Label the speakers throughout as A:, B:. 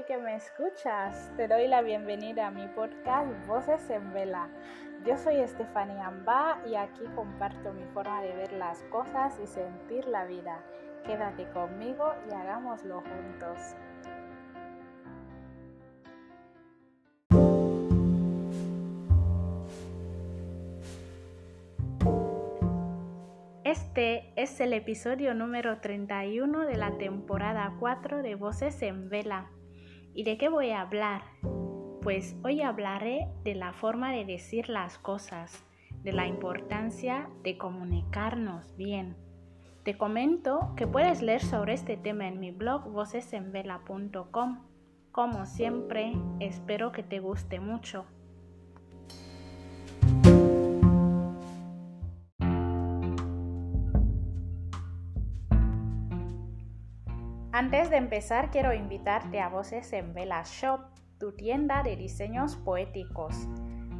A: que me escuchas. Te doy la bienvenida a mi podcast Voces en Vela. Yo soy Estefanía Amba y aquí comparto mi forma de ver las cosas y sentir la vida. Quédate conmigo y hagámoslo juntos. Este es el episodio número 31 de la temporada 4 de Voces en Vela. ¿Y de qué voy a hablar? Pues hoy hablaré de la forma de decir las cosas, de la importancia de comunicarnos bien. Te comento que puedes leer sobre este tema en mi blog vocesenvela.com. Como siempre, espero que te guste mucho. Antes de empezar, quiero invitarte a Voces en Vela Shop, tu tienda de diseños poéticos.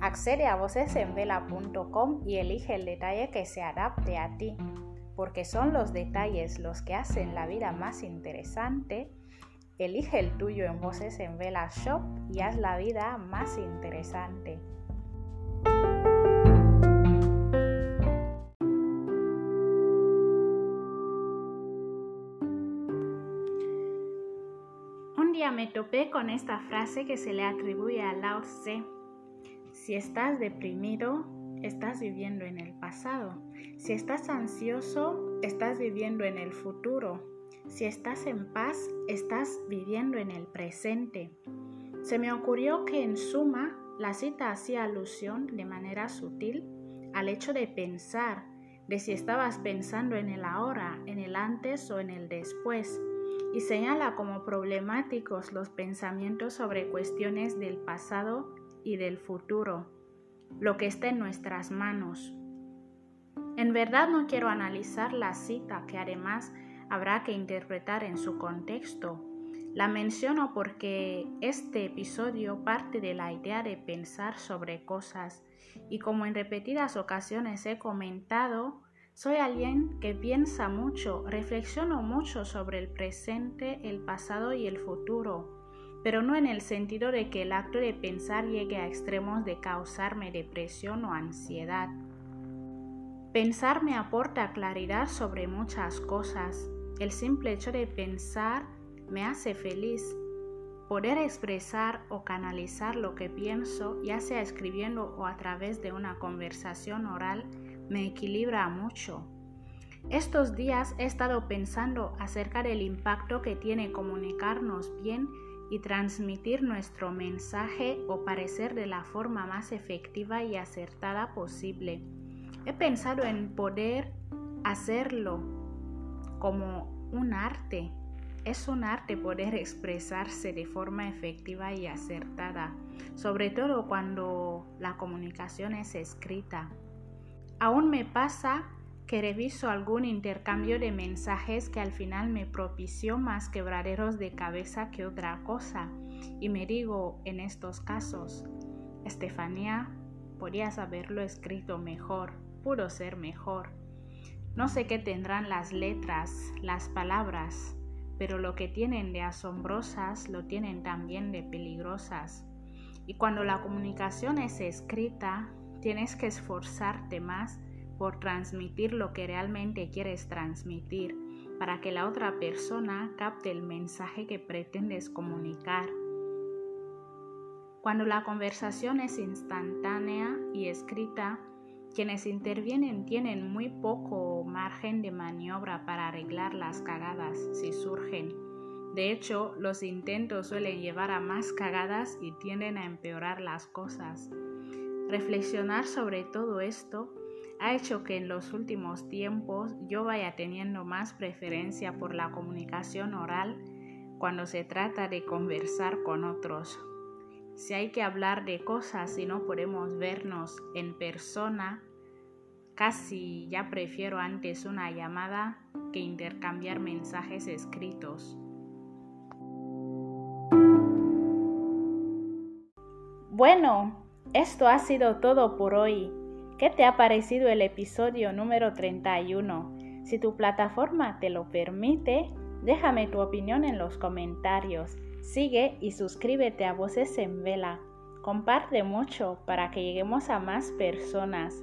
A: Accede a vocesenvela.com y elige el detalle que se adapte a ti, porque son los detalles los que hacen la vida más interesante. Elige el tuyo en Voces en Vela Shop y haz la vida más interesante. Me topé con esta frase que se le atribuye a Lao Tse. Si estás deprimido, estás viviendo en el pasado. Si estás ansioso, estás viviendo en el futuro. Si estás en paz, estás viviendo en el presente. Se me ocurrió que en suma la cita hacía alusión de manera sutil al hecho de pensar, de si estabas pensando en el ahora, en el antes o en el después y señala como problemáticos los pensamientos sobre cuestiones del pasado y del futuro, lo que está en nuestras manos. En verdad no quiero analizar la cita que además habrá que interpretar en su contexto. La menciono porque este episodio parte de la idea de pensar sobre cosas y como en repetidas ocasiones he comentado, soy alguien que piensa mucho, reflexiono mucho sobre el presente, el pasado y el futuro, pero no en el sentido de que el acto de pensar llegue a extremos de causarme depresión o ansiedad. Pensar me aporta claridad sobre muchas cosas. El simple hecho de pensar me hace feliz. Poder expresar o canalizar lo que pienso, ya sea escribiendo o a través de una conversación oral, me equilibra mucho. Estos días he estado pensando acerca del impacto que tiene comunicarnos bien y transmitir nuestro mensaje o parecer de la forma más efectiva y acertada posible. He pensado en poder hacerlo como un arte. Es un arte poder expresarse de forma efectiva y acertada, sobre todo cuando la comunicación es escrita. Aún me pasa que reviso algún intercambio de mensajes que al final me propició más quebraderos de cabeza que otra cosa y me digo en estos casos, Estefanía, podías haberlo escrito mejor, pudo ser mejor. No sé qué tendrán las letras, las palabras, pero lo que tienen de asombrosas lo tienen también de peligrosas. Y cuando la comunicación es escrita, Tienes que esforzarte más por transmitir lo que realmente quieres transmitir para que la otra persona capte el mensaje que pretendes comunicar. Cuando la conversación es instantánea y escrita, quienes intervienen tienen muy poco margen de maniobra para arreglar las cagadas si surgen. De hecho, los intentos suelen llevar a más cagadas y tienden a empeorar las cosas. Reflexionar sobre todo esto ha hecho que en los últimos tiempos yo vaya teniendo más preferencia por la comunicación oral cuando se trata de conversar con otros. Si hay que hablar de cosas y no podemos vernos en persona, casi ya prefiero antes una llamada que intercambiar mensajes escritos. Bueno, esto ha sido todo por hoy. ¿Qué te ha parecido el episodio número 31? Si tu plataforma te lo permite, déjame tu opinión en los comentarios. Sigue y suscríbete a Voces en Vela. Comparte mucho para que lleguemos a más personas.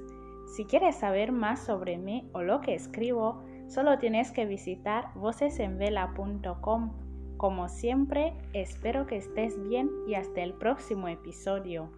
A: Si quieres saber más sobre mí o lo que escribo, solo tienes que visitar vocesenvela.com. Como siempre, espero que estés bien y hasta el próximo episodio.